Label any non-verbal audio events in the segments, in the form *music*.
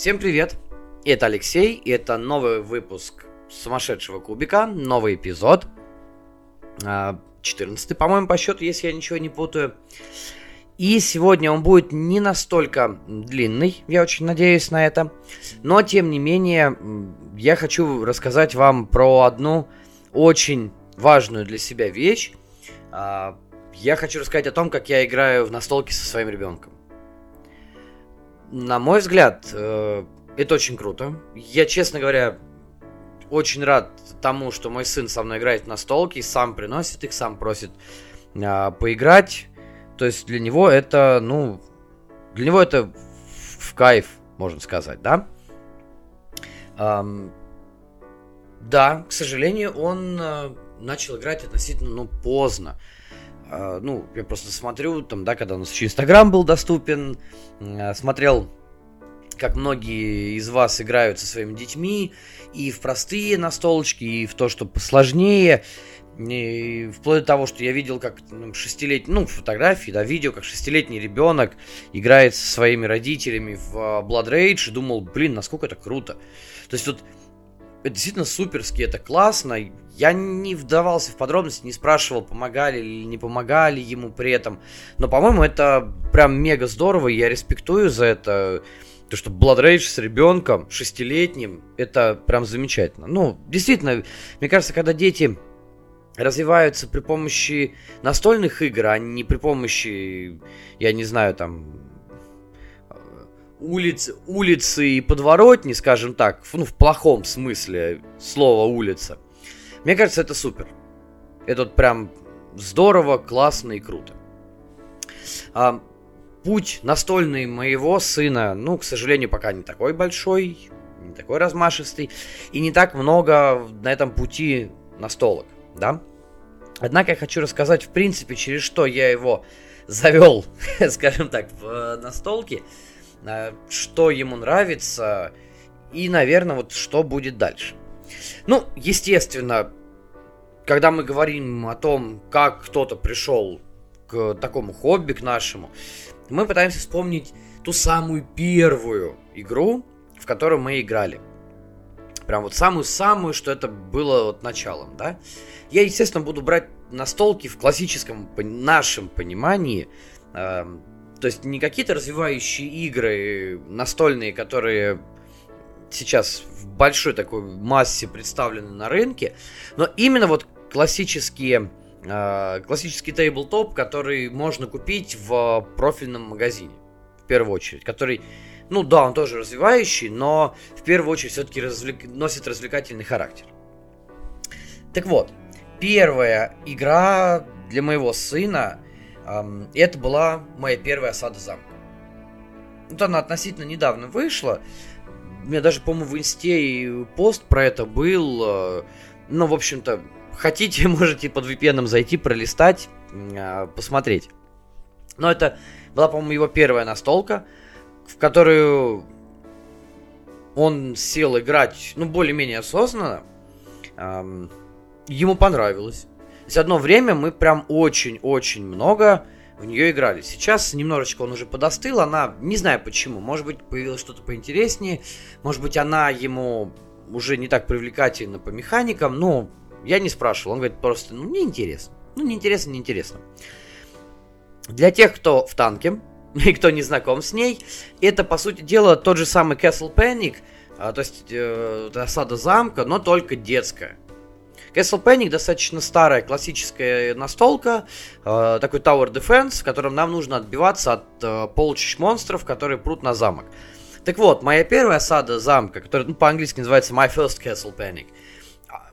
Всем привет! Это Алексей, и это новый выпуск сумасшедшего кубика, новый эпизод. 14, а, по-моему, по счету, если я ничего не путаю. И сегодня он будет не настолько длинный, я очень надеюсь на это. Но, тем не менее, я хочу рассказать вам про одну очень важную для себя вещь. А, я хочу рассказать о том, как я играю в настолки со своим ребенком. На мой взгляд, э, это очень круто. Я, честно говоря, очень рад тому, что мой сын со мной играет на столке, сам приносит их, сам просит а, поиграть. То есть для него это, ну, для него это в, кайф, можно сказать, да? Um, да, к сожалению, он uh, начал играть относительно, ну, поздно. Uh, ну, я просто смотрю, там, да, когда у нас еще Инстаграм был доступен, uh, смотрел как многие из вас играют со своими детьми, и в простые настолочки, и в то, что посложнее. И вплоть до того, что я видел, как ну, шестилетний, ну, фотографии, да, видео, как шестилетний ребенок играет со своими родителями в а, Blood Rage, и думал, блин, насколько это круто. То есть вот это действительно суперски, это классно. Я не вдавался в подробности, не спрашивал, помогали или не помогали ему при этом. Но, по-моему, это прям мега здорово, я респектую за это. То, что Blood Rage с ребенком, шестилетним, это прям замечательно. Ну, действительно, мне кажется, когда дети развиваются при помощи настольных игр, а не при помощи, я не знаю, там, улиц, улицы и подворотни, скажем так, ну, в плохом смысле слова улица. Мне кажется, это супер. Это вот прям здорово, классно и круто. А, путь настольный моего сына, ну, к сожалению, пока не такой большой, не такой размашистый, и не так много на этом пути настолок, да. Однако я хочу рассказать, в принципе, через что я его завел, *laughs* скажем так, в настолке, а, что ему нравится, и, наверное, вот что будет дальше. Ну, естественно, когда мы говорим о том, как кто-то пришел к такому хобби, к нашему, мы пытаемся вспомнить ту самую первую игру, в которую мы играли. Прям вот самую-самую, что это было вот началом, да. Я, естественно, буду брать настолки в классическом нашем понимании. То есть не какие-то развивающие игры настольные, которые сейчас в большой такой массе представлены на рынке, но именно вот классические Э, классический тейблтоп, который можно купить в профильном магазине, в первую очередь, который, ну да, он тоже развивающий, но в первую очередь все-таки развлек... носит развлекательный характер. Так вот, первая игра для моего сына, эм, это была моя первая осада замка. Вот она относительно недавно вышла, у меня даже, по-моему, в инсте и пост про это был, э, ну, в общем-то, хотите, *laughs* можете под VPN зайти, пролистать, а, посмотреть. Но это была, по-моему, его первая настолка, в которую он сел играть, ну, более-менее осознанно. Ему понравилось. Есть одно время мы прям очень-очень много в нее играли. Сейчас немножечко он уже подостыл, она, не знаю почему, может быть, появилось что-то поинтереснее, может быть, она ему уже не так привлекательна по механикам, ну, я не спрашивал, он говорит просто, ну, неинтересно. Ну, неинтересно, неинтересно. Для тех, кто в танке, *laughs* и кто не знаком с ней, это, по сути дела, тот же самый Castle Panic, а, то есть э, осада замка, но только детская. Castle Panic достаточно старая классическая настолка, э, такой Tower Defense, в котором нам нужно отбиваться от э, полчищ монстров, которые прут на замок. Так вот, моя первая осада замка, которая ну, по-английски называется My First Castle Panic,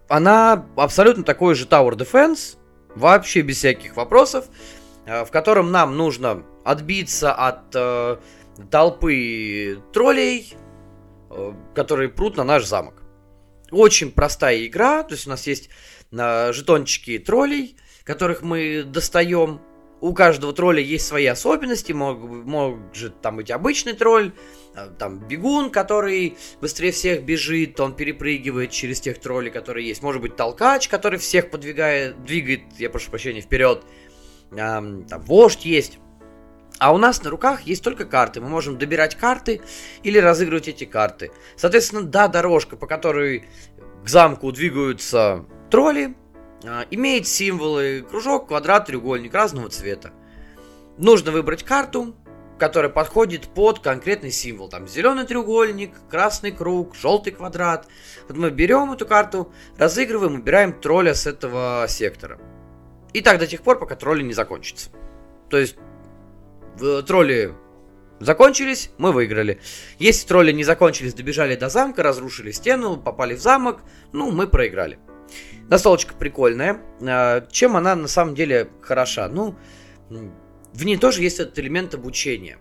она абсолютно такой же Tower Defense, вообще без всяких вопросов, э, в котором нам нужно отбиться от э, толпы троллей, э, которые прут на наш замок. Очень простая игра, то есть у нас есть э, жетончики троллей, которых мы достаем. У каждого тролля есть свои особенности, мог, может там быть обычный тролль, Э, там бегун, который быстрее всех бежит, он перепрыгивает через тех троллей, которые есть. Может быть, толкач, который всех подвигает, двигает, я прошу прощения, вперед. Эм, там вождь есть. А у нас на руках есть только карты. Мы можем добирать карты или разыгрывать эти карты. Соответственно, да, дорожка, по которой к замку двигаются тролли, а, имеет символы кружок, квадрат, треугольник разного цвета. Нужно выбрать карту, которая подходит под конкретный символ. Там зеленый треугольник, красный круг, желтый квадрат. Вот мы берем эту карту, разыгрываем, убираем тролля с этого сектора. И так до тех пор, пока тролли не закончатся. То есть тролли закончились, мы выиграли. Если тролли не закончились, добежали до замка, разрушили стену, попали в замок, ну, мы проиграли. Настолочка прикольная. А, чем она на самом деле хороша? Ну, в ней тоже есть этот элемент обучения.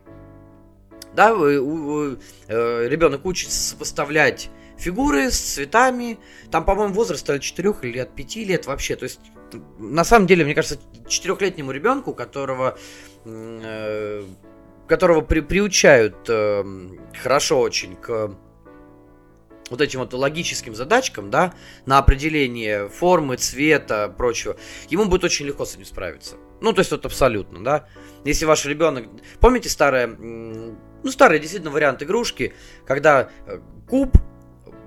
Да, вы, вы, э, ребенок учится сопоставлять фигуры с цветами. Там, по-моему, возраст от 4 или от 5 лет вообще. То есть, на самом деле, мне кажется, четырехлетнему ребенку, которого Э, которого при, приучают э, хорошо очень к вот этим вот логическим задачкам, да, на определение формы, цвета, прочего, ему будет очень легко с этим справиться. Ну, то есть вот абсолютно, да. Если ваш ребенок... Помните старое, ну, старый действительно вариант игрушки, когда э, куб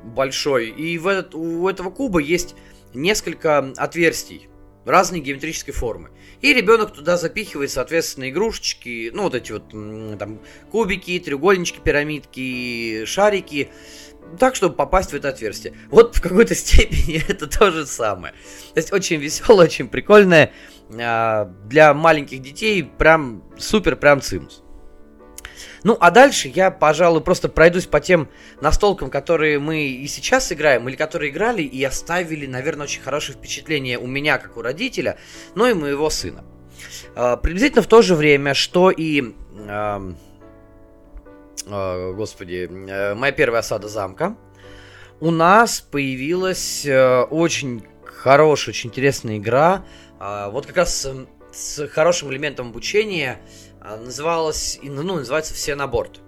большой, и в этот, у этого куба есть несколько отверстий разной геометрической формы. И ребенок туда запихивает, соответственно, игрушечки, ну, вот эти вот там кубики, треугольнички, пирамидки, шарики, так, чтобы попасть в это отверстие. Вот в какой-то *laughs* степени это то же самое. То есть очень веселое, очень прикольное. А, для маленьких детей прям супер, прям цимус. Ну, а дальше я, пожалуй, просто пройдусь по тем настолкам, которые мы и сейчас играем, или которые играли и оставили, наверное, очень хорошее впечатление у меня, как у родителя, но и моего сына. А, приблизительно в то же время, что и... А, а, господи, э, моя первая осада замка, у нас появилась э, очень хорошая, очень интересная игра, вот как раз с хорошим элементом обучения, называлась, ну, называется «Все на борт».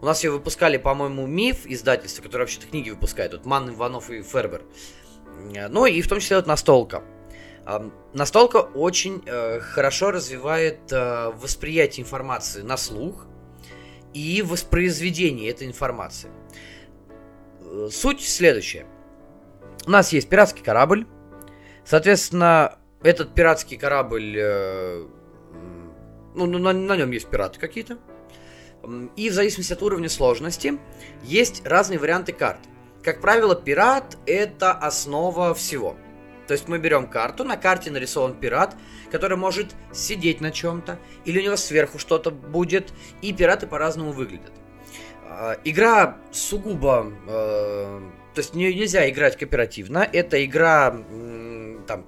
У нас ее выпускали, по-моему, МИФ, издательство, которое вообще-то книги выпускает, вот Ман, Иванов и Фербер. Ну и в том числе вот настолка. Настолка очень э, хорошо развивает э, восприятие информации на слух и воспроизведение этой информации. Э, суть следующая. У нас есть пиратский корабль. Соответственно, этот пиратский корабль ну, на, на нем есть пираты какие-то. И в зависимости от уровня сложности есть разные варианты карт. Как правило, пират это основа всего. То есть мы берем карту, на карте нарисован пират, который может сидеть на чем-то, или у него сверху что-то будет, и пираты по-разному выглядят. А, игра сугубо, э, то есть не, нельзя играть кооперативно, это игра там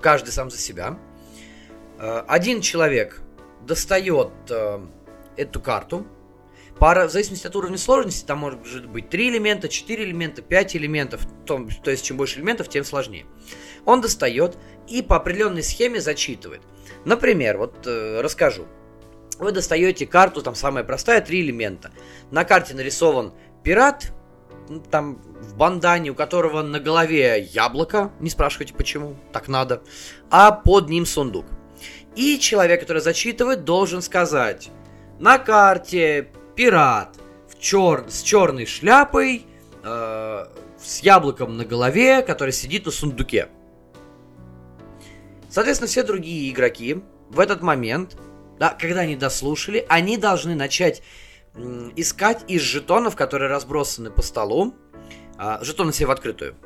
каждый сам за себя. Э, один человек достает э, эту карту. Пара, в зависимости от уровня сложности, там может быть 3 элемента, 4 элемента, 5 элементов. То, то есть, чем больше элементов, тем сложнее. Он достает и по определенной схеме зачитывает. Например, вот э, расскажу. Вы достаете карту, там самая простая, 3 элемента. На карте нарисован пират, там в бандане, у которого на голове яблоко, не спрашивайте почему, так надо, а под ним сундук. И человек, который зачитывает, должен сказать на карте пират в чер... с черной шляпой, э, с яблоком на голове, который сидит на сундуке. Соответственно, все другие игроки в этот момент, да, когда они дослушали, они должны начать искать из жетонов, которые разбросаны по столу, э, жетоны себе в открытую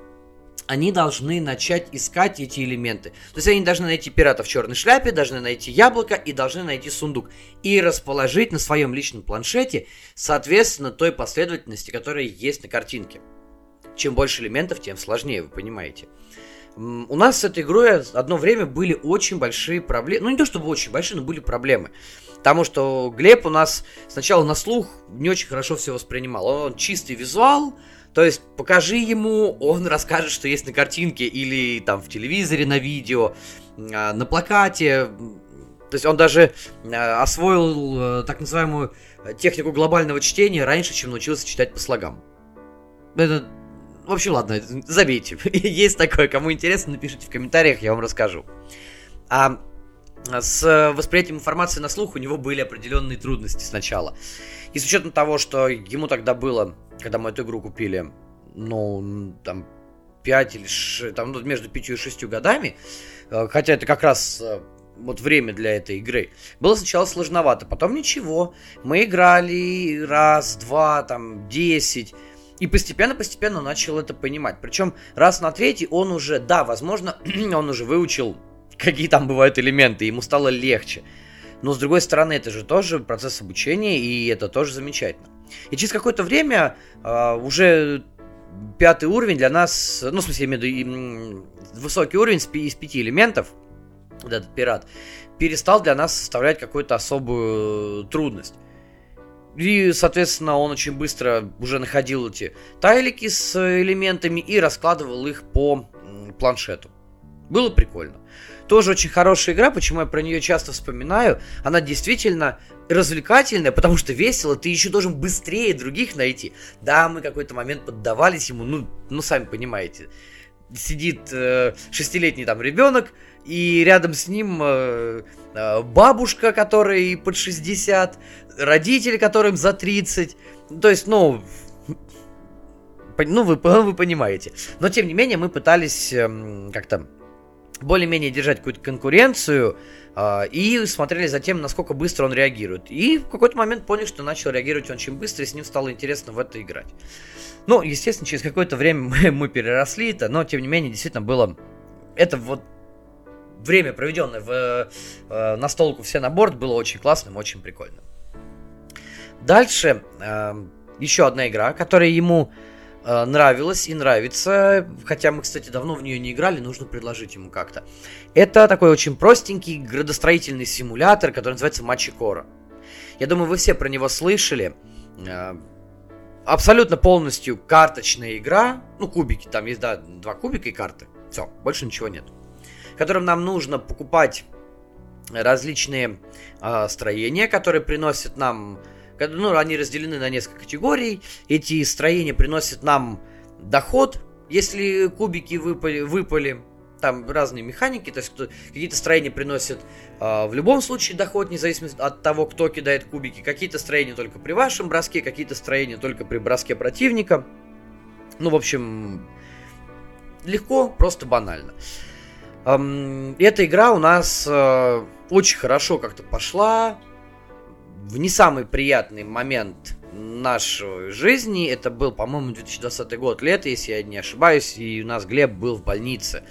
они должны начать искать эти элементы. То есть они должны найти пирата в черной шляпе, должны найти яблоко и должны найти сундук. И расположить на своем личном планшете, соответственно, той последовательности, которая есть на картинке. Чем больше элементов, тем сложнее, вы понимаете. У нас с этой игрой одно время были очень большие проблемы. Ну, не то чтобы очень большие, но были проблемы. Потому что Глеб у нас сначала на слух не очень хорошо все воспринимал. Он чистый визуал, то есть покажи ему, он расскажет, что есть на картинке или там в телевизоре на видео, а, на плакате. То есть он даже а, освоил э, так называемую технику глобального чтения раньше, чем научился читать по слогам. Это... В общем, ладно, забейте. *laughs* Есть такое, кому интересно, напишите в комментариях, я вам расскажу. А с восприятием информации на слух у него были определенные трудности сначала. И с учетом того, что ему тогда было, когда мы эту игру купили, ну, там, 5 или 6, там, ну, между 5 и 6 годами, э, хотя это как раз э, вот время для этой игры. Было сначала сложновато, потом ничего. Мы играли раз, два, там, десять. И постепенно-постепенно начал это понимать. Причем раз на третий он уже, да, возможно, *clears throat* он уже выучил, какие там бывают элементы, ему стало легче. Но с другой стороны, это же тоже процесс обучения, и это тоже замечательно. И через какое-то время э, уже пятый уровень для нас, ну, в смысле, я имею в виду высокий уровень из пяти элементов, вот этот пират, перестал для нас составлять какую-то особую трудность. И, соответственно, он очень быстро уже находил эти тайлики с элементами и раскладывал их по планшету. Было прикольно. Тоже очень хорошая игра, почему я про нее часто вспоминаю. Она действительно развлекательная, потому что весело, ты еще должен быстрее других найти. Да, мы какой-то момент поддавались ему, ну, ну сами понимаете. Сидит э, шестилетний там ребенок, и рядом с ним э, э, бабушка, которой под 60, родители, которым за 30. То есть, ну, ну вы, *laughs* вы понимаете. Но, тем не менее, мы пытались э, как-то более-менее держать какую-то конкуренцию э, и смотрели за тем, насколько быстро он реагирует. И в какой-то момент поняли, что начал реагировать он очень быстро, и с ним стало интересно в это играть. Ну, естественно, через какое-то время мы, мы переросли это, но, тем не менее, действительно было... Это вот время, проведенное в э, настолку все на борт, было очень классным, очень прикольным. Дальше э, еще одна игра, которая ему нравилась и нравится, хотя мы, кстати, давно в нее не играли, нужно предложить ему как-то. Это такой очень простенький градостроительный симулятор, который называется Мачикора. Я думаю, вы все про него слышали. Э, абсолютно полностью карточная игра. Ну, кубики, там есть, да, два кубика и карты. Все, больше ничего нет которым нам нужно покупать различные э, строения, которые приносят нам, ну, они разделены на несколько категорий. Эти строения приносят нам доход, если кубики выпали, выпали там разные механики, то есть какие-то строения приносят э, в любом случае доход, независимо от того, кто кидает кубики. Какие-то строения только при вашем броске, какие-то строения только при броске противника. Ну, в общем, легко, просто банально. Эм, эта игра у нас э, очень хорошо как-то пошла. В не самый приятный момент нашей жизни. Это был, по-моему, 2020 год, лето, если я не ошибаюсь. И у нас Глеб был в больнице.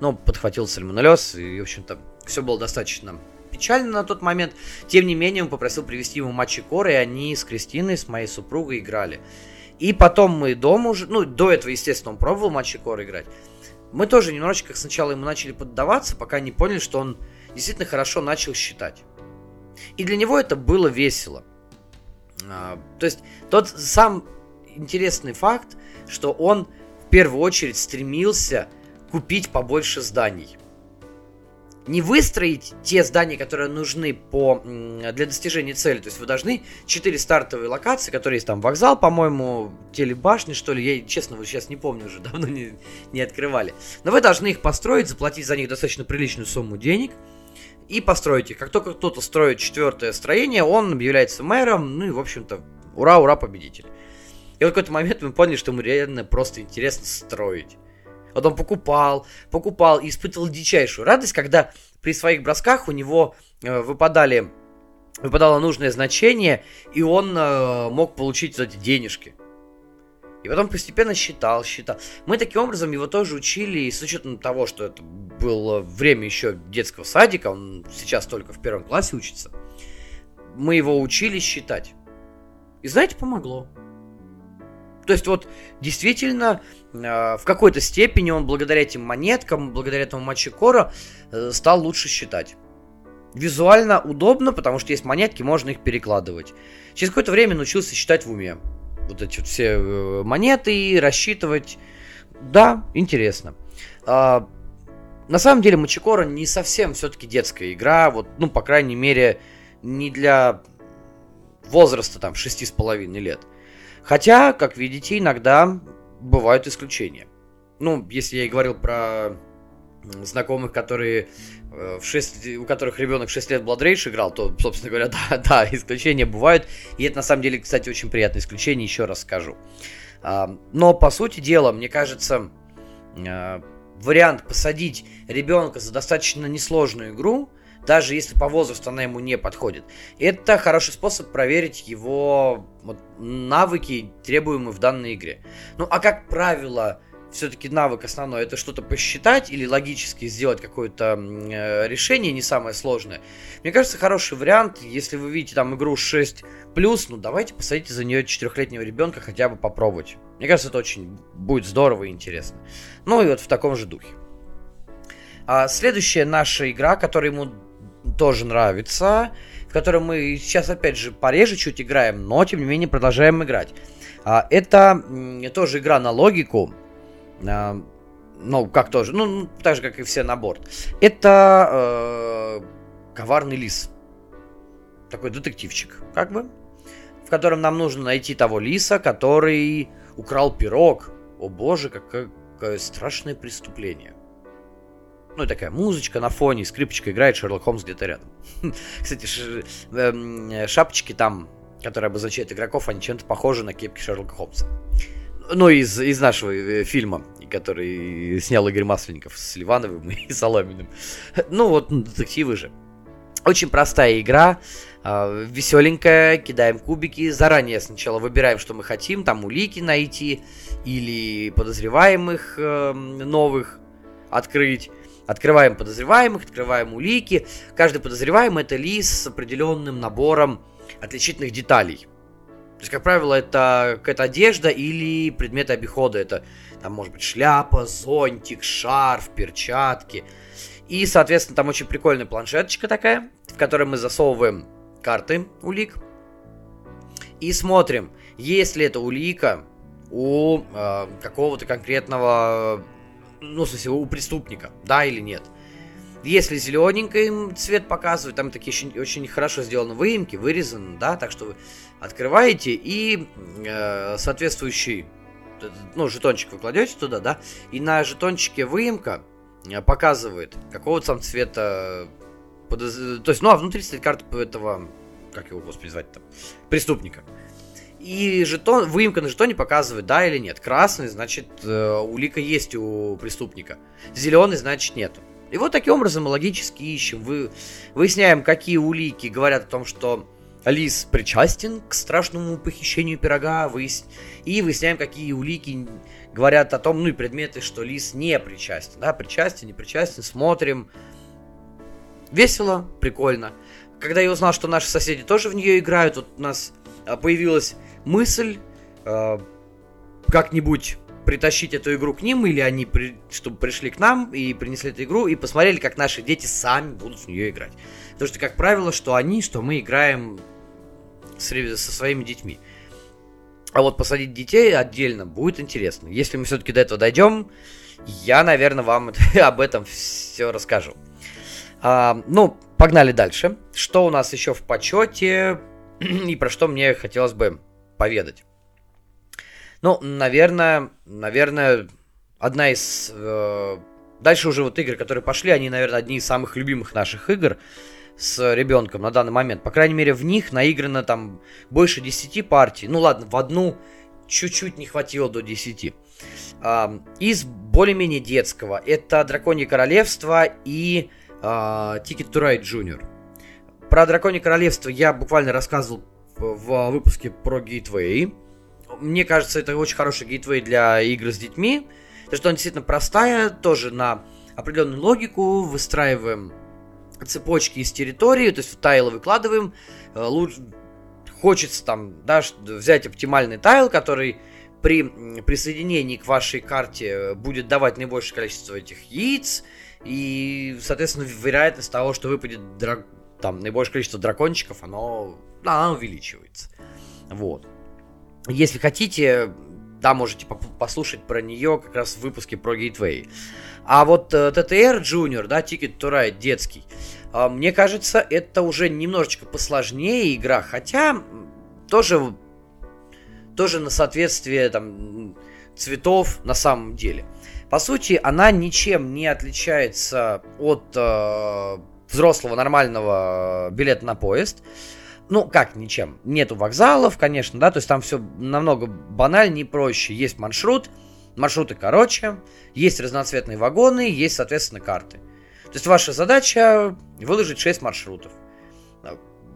Ну, подхватил сальмонеллез. И, в общем-то, все было достаточно печально на тот момент. Тем не менее, он попросил привезти ему матчи коры, и они с Кристиной, с моей супругой, играли. И потом мы дома уже, ну, до этого, естественно, он пробовал матчи коры играть. Мы тоже немножечко сначала ему начали поддаваться, пока не поняли, что он действительно хорошо начал считать. И для него это было весело. А, то есть тот сам интересный факт, что он в первую очередь стремился купить побольше зданий не выстроить те здания, которые нужны по, для достижения цели. То есть вы должны 4 стартовые локации, которые есть там вокзал, по-моему, телебашни, что ли. Я, честно, вот сейчас не помню уже, *laughs* давно не, не открывали. Но вы должны их построить, заплатить за них достаточно приличную сумму денег и построить их. Как только кто-то строит четвертое строение, он объявляется мэром, ну и, в общем-то, ура, ура, победитель. И в какой-то момент мы поняли, что ему реально просто интересно строить. Вот он покупал, покупал и испытывал дичайшую радость, когда при своих бросках у него э, выпадали, выпадало нужное значение, и он э, мог получить эти денежки. И потом постепенно считал, считал. Мы таким образом его тоже учили, и с учетом того, что это было время еще детского садика, он сейчас только в первом классе учится, мы его учили считать. И знаете, помогло. То есть вот действительно э, в какой-то степени он благодаря этим монеткам, благодаря этому матчикора э, стал лучше считать. Визуально удобно, потому что есть монетки, можно их перекладывать. Через какое-то время научился считать в уме. Вот эти вот все э, монеты, рассчитывать. Да, интересно. А, на самом деле Мачикора не совсем все-таки детская игра. Вот, ну, по крайней мере, не для возраста там 6,5 лет. Хотя, как видите, иногда бывают исключения. Ну, если я и говорил про знакомых, которые в 6, у которых ребенок 6 лет Blood Rage играл, то, собственно говоря, *laughs* да, да, исключения бывают. И это на самом деле, кстати, очень приятное исключение, еще раз скажу. Но, по сути дела, мне кажется, вариант посадить ребенка за достаточно несложную игру, даже если по возрасту она ему не подходит. Это хороший способ проверить его вот, навыки, требуемые в данной игре. Ну, а как правило, все-таки навык основной это что-то посчитать или логически сделать какое-то э, решение, не самое сложное. Мне кажется, хороший вариант, если вы видите там игру 6 плюс, ну давайте посадите за нее четырехлетнего ребенка хотя бы попробовать. Мне кажется, это очень будет здорово и интересно. Ну и вот в таком же духе. А следующая наша игра, которая ему тоже нравится, в которой мы сейчас опять же пореже чуть играем, но тем не менее продолжаем играть. А, это тоже игра на логику. А, ну, как тоже, ну, так же, как и все на борт. Это э, коварный лис. Такой детективчик, как бы. В котором нам нужно найти того лиса, который украл пирог. О боже, какое, какое страшное преступление. Ну, и такая музычка на фоне, скрипочка играет, Шерлок Холмс где-то рядом. *laughs* Кстати, эм, шапочки там, которые обозначают игроков, они чем-то похожи на кепки Шерлока Холмса. Ну, из, из нашего э, фильма, который снял Игорь Масленников с Ливановым и *laughs* Соломиным. Ну, вот, детективы же. Очень простая игра, веселенькая, кидаем кубики, заранее сначала выбираем, что мы хотим, там улики найти или подозреваемых э, новых открыть. Открываем подозреваемых, открываем улики. Каждый подозреваемый это лист с определенным набором отличительных деталей. То есть, как правило, это какая-то одежда или предметы обихода. Это, там, может быть, шляпа, зонтик, шарф, перчатки. И, соответственно, там очень прикольная планшеточка такая, в которой мы засовываем карты улик. И смотрим, есть ли эта улика у э, какого-то конкретного ну, в смысле, у преступника, да или нет. Если зелененький цвет показывает, там такие очень, очень хорошо сделаны выемки, вырезаны, да, так что вы открываете и э, соответствующий, ну, жетончик вы кладете туда, да, и на жетончике выемка э, показывает, какого там цвета, подоз... то есть, ну, а внутри стоит карта этого, как его, господи, звать там, преступника. И жетон, выемка на жетоне показывает, да или нет. Красный, значит, э, улика есть у преступника. Зеленый, значит, нету. И вот таким образом мы логически ищем. Вы, выясняем, какие улики говорят о том, что Лис причастен к страшному похищению пирога. Выяс... И выясняем, какие улики говорят о том, ну и предметы, что Лис не причастен. Да, причастен, не причастен. Смотрим. Весело, прикольно. Когда я узнал, что наши соседи тоже в нее играют, вот у нас а, появилась мысль э, как-нибудь притащить эту игру к ним, или они, при, чтобы пришли к нам и принесли эту игру, и посмотрели, как наши дети сами будут в нее играть. Потому что, как правило, что они, что мы играем с, со своими детьми. А вот посадить детей отдельно будет интересно. Если мы все-таки до этого дойдем, я, наверное, вам *laughs* об этом все расскажу. А, ну, погнали дальше. Что у нас еще в почете *clears throat* и про что мне хотелось бы поведать. Ну, наверное, наверное, одна из... Э, дальше уже вот игры, которые пошли, они, наверное, одни из самых любимых наших игр с ребенком на данный момент. По крайней мере, в них наиграно там больше 10 партий. Ну ладно, в одну чуть-чуть не хватило до 10. А, из более-менее детского это Драконье Королевство и Ticket to Ride Junior. Про Драконье Королевство я буквально рассказывал в выпуске про Gateway. Мне кажется, это очень хороший гейтвей для игр с детьми. Потому что она действительно простая, тоже на определенную логику, выстраиваем цепочки из территории, то есть в тайлы выкладываем. Э, лучше, хочется там да, взять оптимальный тайл, который при присоединении к вашей карте будет давать наибольшее количество этих яиц, и, соответственно, вероятность того, что выпадет драк... там наибольшее количество дракончиков, оно она увеличивается. Вот. Если хотите, да, можете послушать про нее как раз в выпуске про Gateway. А вот э, TTR Junior, да, Ticket to Ride детский, э, мне кажется, это уже немножечко посложнее игра, хотя тоже, тоже на соответствие там цветов на самом деле. По сути, она ничем не отличается от э, взрослого нормального билета на поезд. Ну, как ничем. Нету вокзалов, конечно, да, то есть там все намного банальнее и проще. Есть маршрут, маршруты короче, есть разноцветные вагоны, есть, соответственно, карты. То есть ваша задача выложить 6 маршрутов.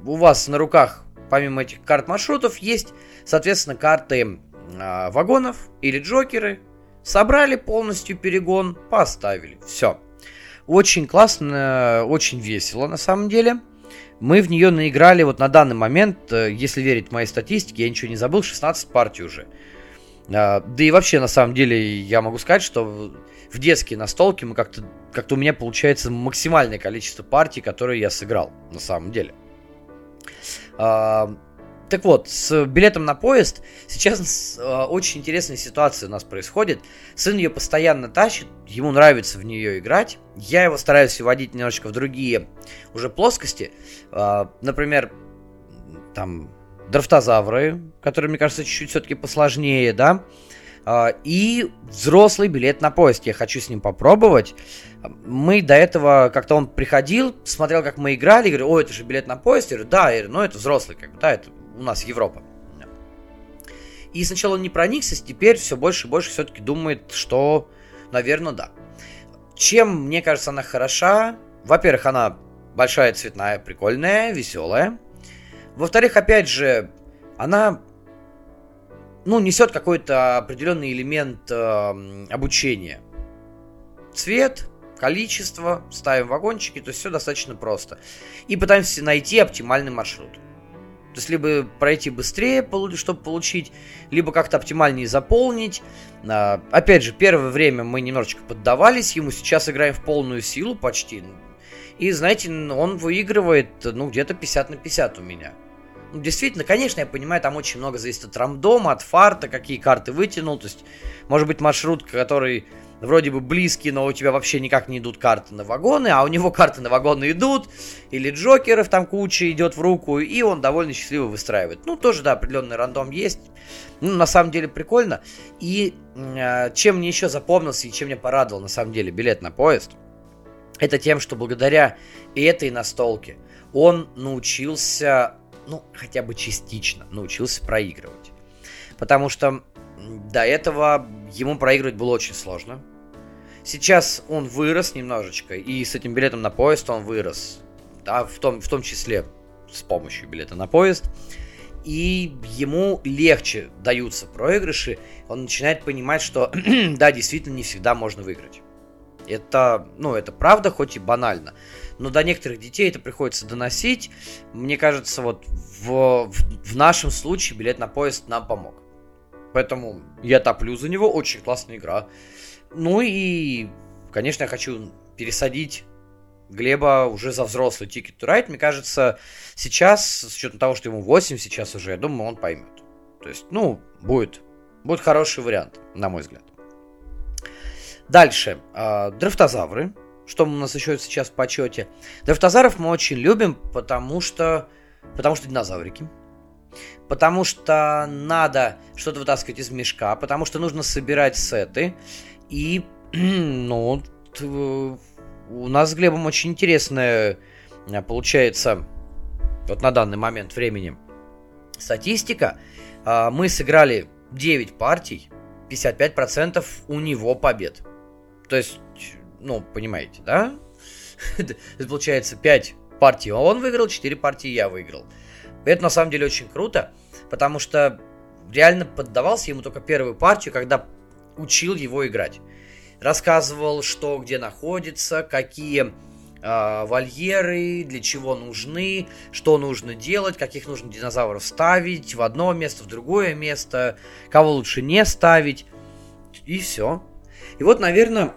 У вас на руках, помимо этих карт маршрутов, есть, соответственно, карты э, вагонов или джокеры. Собрали полностью перегон, поставили. Все. Очень классно, очень весело на самом деле. Мы в нее наиграли вот на данный момент, э, если верить моей статистике, я ничего не забыл, 16 партий уже. А, да и вообще, на самом деле, я могу сказать, что в детские настолки мы как-то как-то у меня получается максимальное количество партий, которые я сыграл, на самом деле. Так вот, с билетом на поезд сейчас э, очень интересная ситуация у нас происходит. Сын ее постоянно тащит, ему нравится в нее играть. Я его стараюсь вводить немножечко в другие уже плоскости. Э, например, там драфтозавры, которые, мне кажется, чуть-чуть все-таки посложнее, да. Э, и взрослый билет на поезд. Я хочу с ним попробовать. Мы до этого, как-то он приходил, смотрел, как мы играли, говорю, о, это же билет на поезд. Я говорю, да, я говорю, ну это взрослый, как бы, да, это у нас Европа. И сначала он не проникся, теперь все больше и больше все-таки думает, что, наверное, да. Чем, мне кажется, она хороша? Во-первых, она большая, цветная, прикольная, веселая. Во-вторых, опять же, она, ну, несет какой-то определенный элемент э, обучения. Цвет, количество, ставим вагончики, то есть все достаточно просто. И пытаемся найти оптимальный маршрут. То есть либо пройти быстрее, чтобы получить, либо как-то оптимальнее заполнить. А, опять же, первое время мы немножечко поддавались ему, сейчас играем в полную силу почти. И, знаете, он выигрывает, ну, где-то 50 на 50 у меня. Действительно, конечно, я понимаю, там очень много зависит от рандома, от фарта, какие карты вытянул. То есть, может быть, маршрут, который вроде бы близкий, но у тебя вообще никак не идут карты на вагоны, а у него карты на вагоны идут, или Джокеров там куча идет в руку, и он довольно счастливо выстраивает. Ну, тоже, да, определенный рандом есть. Ну, на самом деле прикольно. И э, чем мне еще запомнился и чем меня порадовал, на самом деле, билет на поезд, это тем, что благодаря этой настолке он научился, ну, хотя бы частично научился проигрывать. Потому что до этого ему проигрывать было очень сложно. Сейчас он вырос немножечко, и с этим билетом на поезд он вырос. Да, в том, в том числе с помощью билета на поезд. И ему легче даются проигрыши. Он начинает понимать, что *clears throat* да, действительно не всегда можно выиграть. Это, ну, это правда, хоть и банально. Но до некоторых детей это приходится доносить. Мне кажется, вот в, в, нашем случае билет на поезд нам помог. Поэтому я топлю за него. Очень классная игра. Ну и, конечно, я хочу пересадить Глеба уже за взрослый Ticket to Ride. Мне кажется, сейчас, с учетом того, что ему 8 сейчас уже, я думаю, он поймет. То есть, ну, будет, будет хороший вариант, на мой взгляд. Дальше. Э. Что у нас еще сейчас в почете? Дрифтозавров мы очень любим, потому что, потому что динозаврики. Потому что надо что-то вытаскивать из мешка, потому что нужно собирать сеты. И, *clears throat* ну, у нас с Глебом очень интересная э, получается вот на данный момент времени статистика. А, мы сыграли 9 партий, 55% у него побед. То есть, ну, понимаете, да? *laughs* Получается 5 партий он выиграл, 4 партии я выиграл. Это на самом деле очень круто, потому что реально поддавался ему только первую партию, когда учил его играть. Рассказывал, что где находится, какие э, вольеры, для чего нужны, что нужно делать, каких нужно динозавров ставить в одно место, в другое место, кого лучше не ставить. И все. И вот, наверное,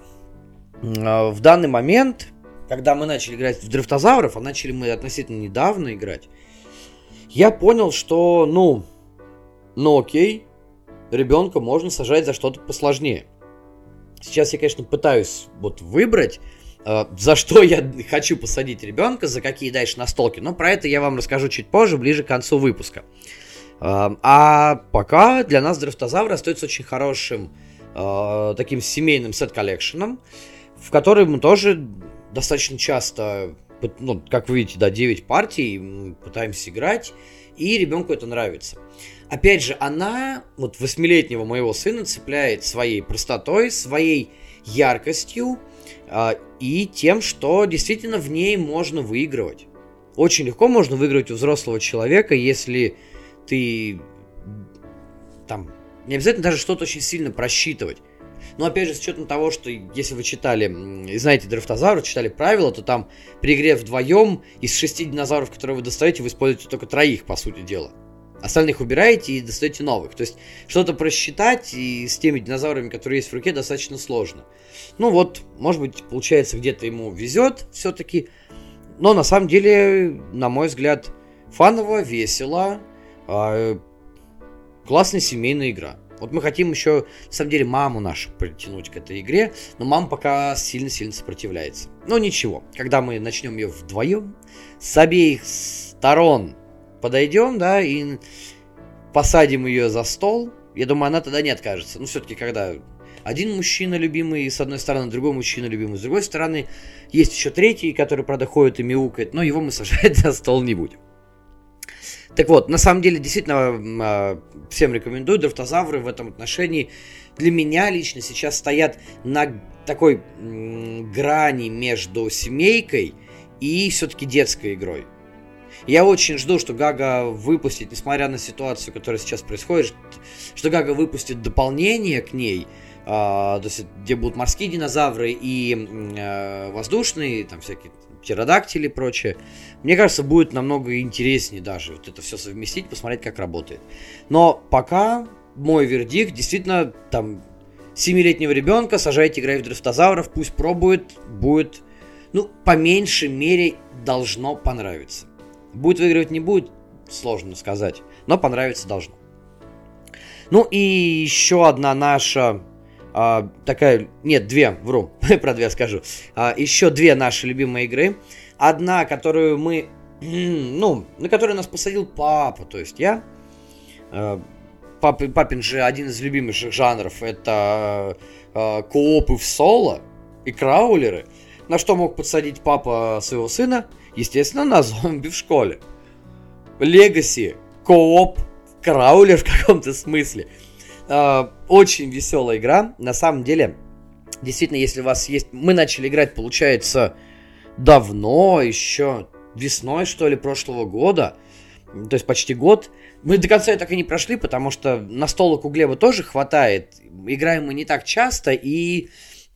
в данный момент, когда мы начали играть в дрифтозавров, а начали мы относительно недавно играть, я понял, что, ну, ну окей, ребенка можно сажать за что-то посложнее. Сейчас я, конечно, пытаюсь вот выбрать, э, за что я хочу посадить ребенка, за какие дальше настолки, но про это я вам расскажу чуть позже, ближе к концу выпуска. Э, а пока для нас дрифтозавр остается очень хорошим э, таким семейным сет-коллекшеном, в который мы тоже достаточно часто, ну, как вы видите, да, 9 партий, пытаемся играть, и ребенку это нравится. Опять же, она, вот восьмилетнего моего сына, цепляет своей простотой, своей яркостью э, и тем, что действительно в ней можно выигрывать. Очень легко можно выиграть у взрослого человека, если ты там не обязательно даже что-то очень сильно просчитывать. Но опять же, с учетом того, что если вы читали, знаете дрифтозавров, читали правила, то там при игре вдвоем из шести динозавров, которые вы достаете, вы используете только троих, по сути дела. Остальных убираете и достаете новых. То есть что-то просчитать и с теми динозаврами, которые есть в руке, достаточно сложно. Ну вот, может быть, получается, где-то ему везет все-таки. Но на самом деле, на мой взгляд, фаново, весело, э, классная семейная игра. Вот мы хотим еще, на самом деле, маму нашу притянуть к этой игре, но мама пока сильно-сильно сопротивляется. Но ничего, когда мы начнем ее вдвоем, с обеих сторон подойдем, да, и посадим ее за стол, я думаю, она тогда не откажется. Ну, все-таки, когда один мужчина любимый с одной стороны, другой мужчина любимый с другой стороны, есть еще третий, который, правда, ходит и мяукает, но его мы сажать *laughs* за стол не будем. Так вот, на самом деле, действительно, а, всем рекомендую. Драфтозавры в этом отношении для меня лично сейчас стоят на такой грани между семейкой и все-таки детской игрой. Я очень жду, что Гага выпустит, несмотря на ситуацию, которая сейчас происходит, что Гага выпустит дополнение к ней, э, то есть где будут морские динозавры и э, воздушные, там всякие птеродактили и прочее. Мне кажется, будет намного интереснее даже вот это все совместить, посмотреть, как работает. Но пока мой вердикт действительно там 7-летнего ребенка сажайте играть в дрифтозавров, пусть пробует, будет, ну, по меньшей мере должно понравиться. Будет выигрывать, не будет, сложно сказать, но понравиться должно. Ну и еще одна наша а, такая, нет, две, вру, *laughs* про две скажу. А, еще две наши любимые игры. Одна, которую мы, *clears throat* ну, на которую нас посадил папа, то есть я. А, пап, папин же один из любимых жанров это а, коопы в соло и краулеры. На что мог подсадить папа своего сына? Естественно, на зомби в школе. Легаси, кооп, краулер в каком-то смысле. Э, очень веселая игра. На самом деле, действительно, если у вас есть... Мы начали играть, получается, давно, еще весной, что ли, прошлого года. То есть почти год. Мы до конца так и не прошли, потому что настолок у Глеба тоже хватает. Играем мы не так часто, и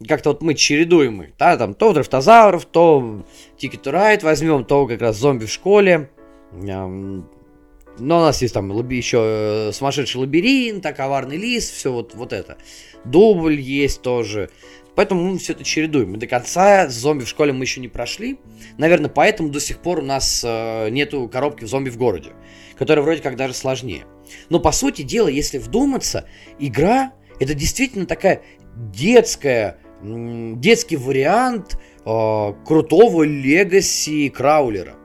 как-то вот мы чередуем их, да, там то дрифтозавров, то Ticket to Ride возьмем, то как раз зомби в школе. Но у нас есть там еще э, сумасшедший лабиринт, а коварный лис, все вот, вот это. Дубль есть тоже. Поэтому мы все это чередуем. И до конца зомби в школе мы еще не прошли. Наверное, поэтому до сих пор у нас э, нету коробки в зомби в городе, которая вроде как даже сложнее. Но по сути дела, если вдуматься, игра это действительно такая детская, детский вариант э, крутого легаси краулера.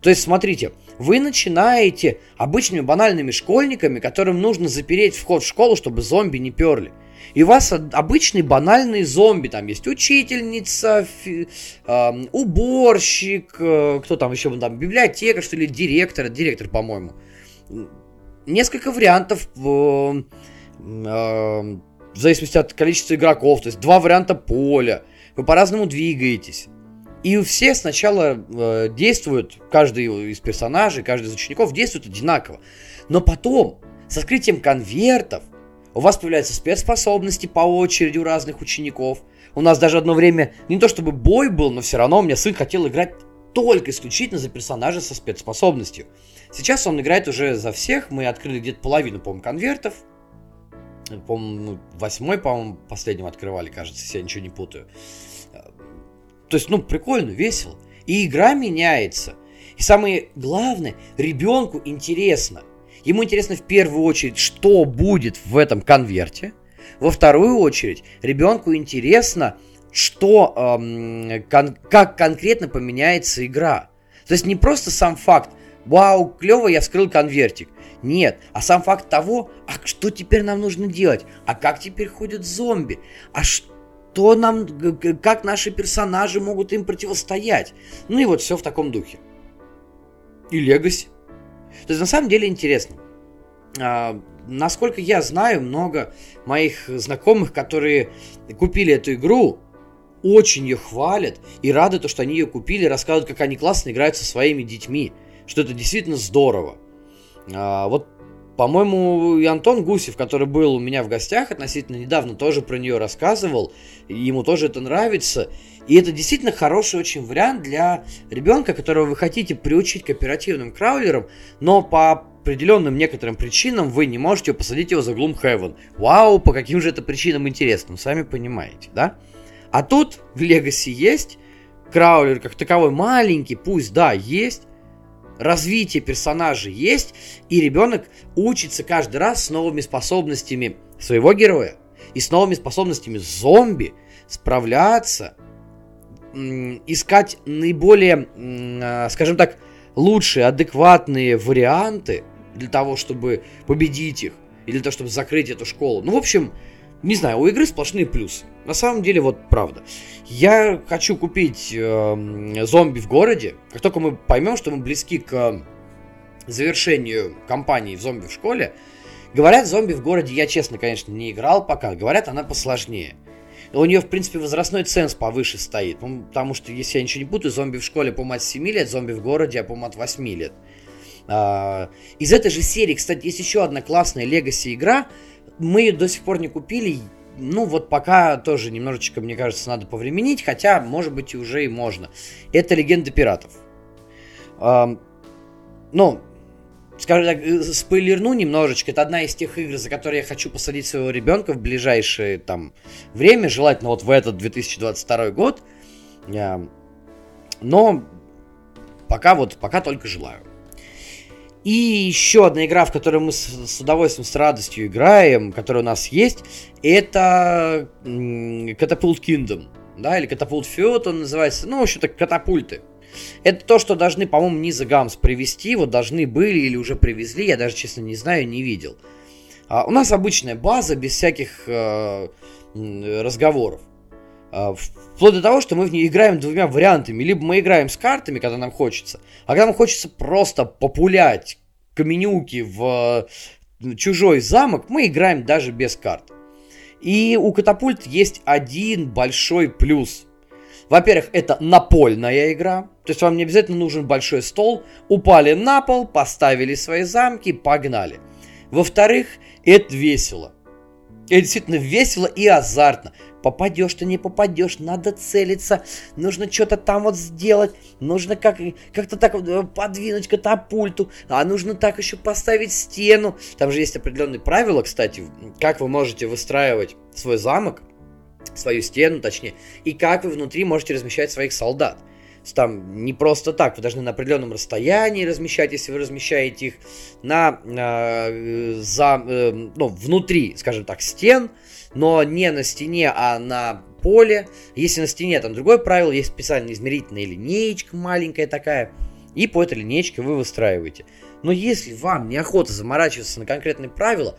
То есть, смотрите, вы начинаете обычными банальными школьниками, которым нужно запереть вход в школу, чтобы зомби не перли. И у вас обычный банальный зомби. Там есть учительница, фи, э, уборщик, э, кто там еще, там, библиотека, что ли, директор, директор, по-моему. Несколько вариантов э, э, в зависимости от количества игроков. То есть два варианта поля. Вы по-разному двигаетесь. И все сначала э, действуют, каждый из персонажей, каждый из учеников действует одинаково. Но потом, с открытием конвертов, у вас появляются спецспособности по очереди у разных учеников. У нас даже одно время, не то чтобы бой был, но все равно у меня сын хотел играть только исключительно за персонажа со спецспособностью. Сейчас он играет уже за всех. Мы открыли где-то половину, по-моему, конвертов. По-моему, ну, восьмой, по-моему, последним открывали, кажется, если я ничего не путаю. То есть, ну, прикольно, весело. И игра меняется. И самое главное, ребенку интересно. Ему интересно в первую очередь, что будет в этом конверте. Во вторую очередь, ребенку интересно, что, эм, кон- как конкретно поменяется игра. То есть не просто сам факт, вау, клево, я вскрыл конвертик. Нет, а сам факт того, а что теперь нам нужно делать? А как теперь ходят зомби? А что нам, как наши персонажи могут им противостоять? Ну и вот все в таком духе. И Легаси. То есть на самом деле интересно. А, насколько я знаю, много моих знакомых, которые купили эту игру, очень ее хвалят и рады, то, что они ее купили, рассказывают, как они классно играют со своими детьми, что это действительно здорово. А, вот, по-моему, и Антон Гусев, который был у меня в гостях относительно недавно, тоже про нее рассказывал, ему тоже это нравится. И это действительно хороший очень вариант для ребенка, которого вы хотите приучить к оперативным краулерам, но по определенным некоторым причинам вы не можете посадить его за Gloomhaven. Вау, по каким же это причинам интересным, сами понимаете, да? А тут в Legacy есть, краулер как таковой маленький, пусть, да, есть, развитие персонажа есть, и ребенок учится каждый раз с новыми способностями своего героя и с новыми способностями зомби справляться, искать наиболее, а, скажем так, лучшие, адекватные варианты – для того, чтобы победить их, или для того, чтобы закрыть эту школу. Ну, в общем, не знаю, у игры сплошные плюсы. На самом деле, вот правда. Я хочу купить э, зомби в городе. Как только мы поймем, что мы близки к завершению кампании в зомби в школе, говорят, зомби в городе я, честно, конечно, не играл пока. Говорят, она посложнее. У нее, в принципе, возрастной ценз повыше стоит. Потому что, если я ничего не путаю, зомби в школе, по-моему, от 7 лет, зомби в городе, а, по-моему, от 8 лет. Из этой же серии, кстати, есть еще одна классная Legacy игра. Мы ее до сих пор не купили. Ну, вот пока тоже немножечко, мне кажется, надо повременить, хотя, может быть, и уже и можно. Это Легенда пиратов. Ну, скажем так, э, спойлерну немножечко. Это одна из тех игр, за которые я хочу посадить своего ребенка в ближайшее там время, желательно вот в этот 2022 год. Но пока вот, пока только желаю. И еще одна игра, в которую мы с, с удовольствием, с радостью играем, которая у нас есть, это Catapult Kingdom. Да, или Catapult Field он называется. Ну, в общем-то, катапульты. Это то, что должны, по-моему, Низа Гамс привезти. Вот должны были или уже привезли. Я даже, честно, не знаю, не видел. А, у нас обычная база, без всяких э, разговоров. А, вплоть до того, что мы в ней играем двумя вариантами. Либо мы играем с картами, когда нам хочется, а когда нам хочется просто популять каменюки в чужой замок, мы играем даже без карт. И у катапульт есть один большой плюс. Во-первых, это напольная игра. То есть вам не обязательно нужен большой стол. Упали на пол, поставили свои замки, погнали. Во-вторых, это весело. Это действительно весело и азартно попадешь ты, не попадешь, надо целиться, нужно что-то там вот сделать, нужно как, как-то так э, подвинуть катапульту, а нужно так еще поставить стену. Там же есть определенные правила, кстати, как вы можете выстраивать свой замок, свою стену, точнее, и как вы внутри можете размещать своих солдат. Там не просто так, вы должны на определенном расстоянии размещать, если вы размещаете их на, э, за, э, ну, внутри, скажем так, стен, но не на стене, а на поле. Если на стене, там другое правило, есть специальная измерительная линеечка маленькая такая, и по этой линеечке вы выстраиваете. Но если вам неохота заморачиваться на конкретные правила,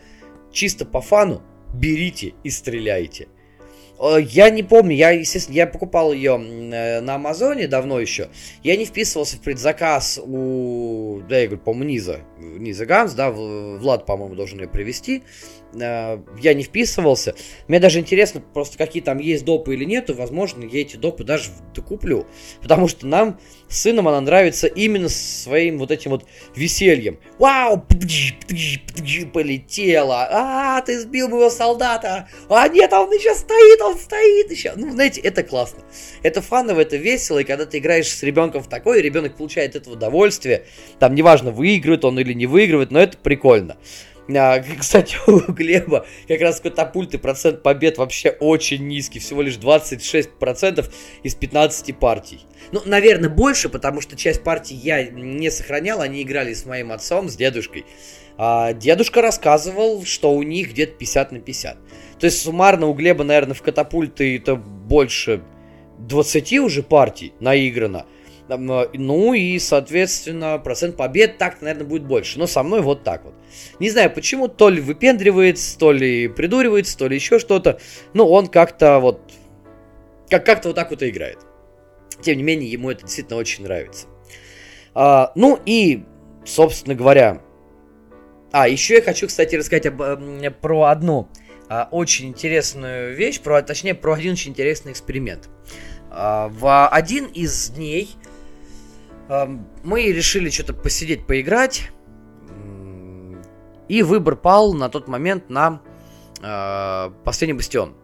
чисто по фану, берите и стреляйте. Э, я не помню, я, естественно, я покупал ее э, на Амазоне давно еще. Я не вписывался в предзаказ у, да, я говорю, по-моему, Низа, Низа Ганс, да, Влад, по-моему, должен ее привезти. Э, я не вписывался. Мне даже интересно просто, какие там есть допы или нету. Возможно, я эти допы даже докуплю. Потому что нам с сыном она нравится именно своим вот этим вот весельем. Вау! Полетела! А, ты сбил моего солдата! А нет, он еще стоит, он стоит еще! Ну, знаете, это классно. Это фаново, это весело, и когда ты играешь с ребенком в такое, ребенок получает это удовольствие. Там неважно, выигрывает он или не выигрывает, но это прикольно. А, *laughs* кстати, у Глеба как раз катапульты процент побед вообще очень низкий. Всего лишь 26% из 15 партий. Ну, наверное, больше, потому что часть партий я не сохранял. Они играли с моим отцом, с дедушкой. А дедушка рассказывал, что у них где-то 50 на 50. То есть суммарно у Глеба, наверное, в катапульты это больше 20 уже партий наиграно. Ну и, соответственно, процент побед так, наверное, будет больше. Но со мной вот так вот. Не знаю почему, то ли выпендривается, то ли придуривается, то ли еще что-то. Но он как-то вот... Как- как-то вот так вот и играет. Тем не менее, ему это действительно очень нравится. А, ну и, собственно говоря... А, еще я хочу, кстати, рассказать об, про одну а, очень интересную вещь, про, точнее, про один очень интересный эксперимент. А, в один из дней мы решили что-то посидеть, поиграть. И выбор пал на тот момент на э, последний бастион.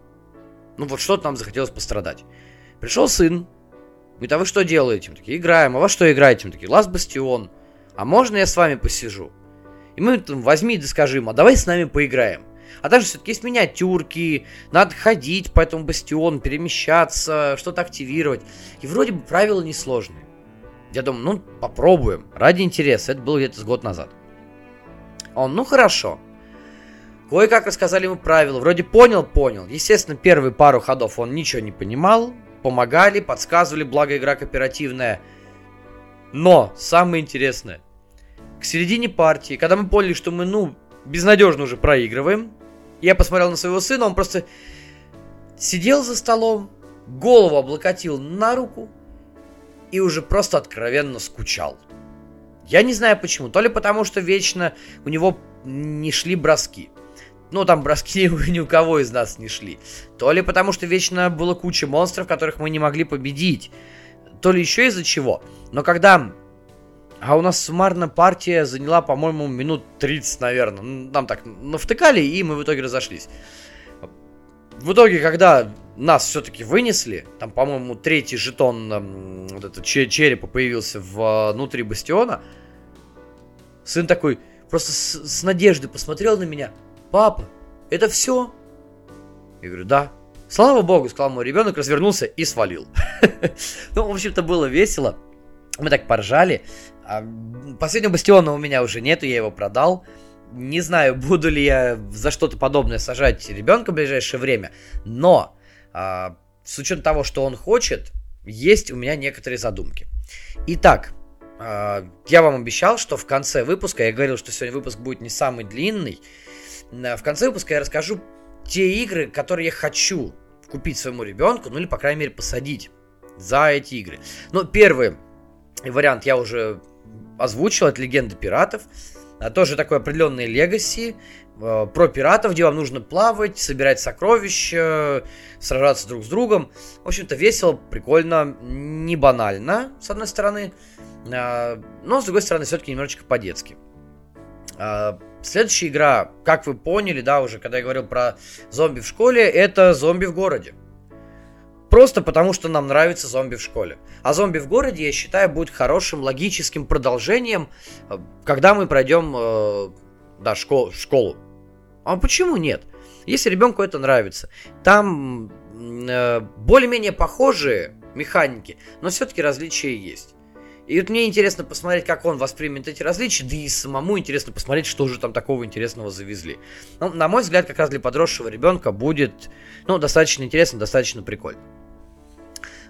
Ну вот что-то нам захотелось пострадать. Пришел сын. Говорит, а вы что делаете? Мы такие, играем. А во что играете? Мы такие, Лас Бастион. А можно я с вами посижу? И мы там, возьми да скажи ему, а давай с нами поиграем. А также все-таки есть миниатюрки, надо ходить по этому бастиону, перемещаться, что-то активировать. И вроде бы правила несложные. Я думаю, ну, попробуем. Ради интереса. Это было где-то год назад. Он, ну, хорошо. Кое-как рассказали ему правила. Вроде понял, понял. Естественно, первые пару ходов он ничего не понимал. Помогали, подсказывали, благо игра кооперативная. Но, самое интересное. К середине партии, когда мы поняли, что мы, ну, безнадежно уже проигрываем, я посмотрел на своего сына, он просто сидел за столом, голову облокотил на руку, и уже просто откровенно скучал. Я не знаю почему. То ли потому, что вечно у него не шли броски. Ну, там броски *laughs* ни у кого из нас не шли. То ли потому, что вечно было куча монстров, которых мы не могли победить. То ли еще из-за чего. Но когда... А у нас суммарно партия заняла, по-моему, минут 30, наверное. Нам так навтыкали, и мы в итоге разошлись. В итоге, когда нас все-таки вынесли. Там, по-моему, третий жетон вот это, черепа появился внутри бастиона. Сын такой просто с, с надеждой посмотрел на меня. Папа, это все? Я говорю, да. Слава богу, сказал мой ребенок, развернулся и свалил. *laughs* ну, в общем-то, было весело. Мы так поржали. А, последнего бастиона у меня уже нету, я его продал. Не знаю, *laughs* буду ли я за что-то подобное сажать ребенка в ближайшее время, но а, с учетом того, что он хочет, есть у меня некоторые задумки. Итак, а, я вам обещал, что в конце выпуска, я говорил, что сегодня выпуск будет не самый длинный, в конце выпуска я расскажу те игры, которые я хочу купить своему ребенку, ну или, по крайней мере, посадить за эти игры. Ну, первый вариант я уже озвучил, это Легенда пиратов. А тоже такой определенный легаси. Э, про пиратов, где вам нужно плавать, собирать сокровища, сражаться друг с другом. В общем-то, весело, прикольно, не банально, с одной стороны, э, но, с другой стороны, все-таки немножечко по-детски. Э, следующая игра, как вы поняли, да, уже когда я говорил про зомби в школе, это зомби в городе. Просто потому, что нам нравится зомби в школе. А зомби в городе, я считаю, будет хорошим логическим продолжением, когда мы пройдем да, школ, школу. А почему нет? Если ребенку это нравится. Там э, более-менее похожие механики, но все-таки различия есть. И вот мне интересно посмотреть, как он воспримет эти различия, да и самому интересно посмотреть, что же там такого интересного завезли. Ну, на мой взгляд, как раз для подросшего ребенка будет, ну, достаточно интересно, достаточно прикольно.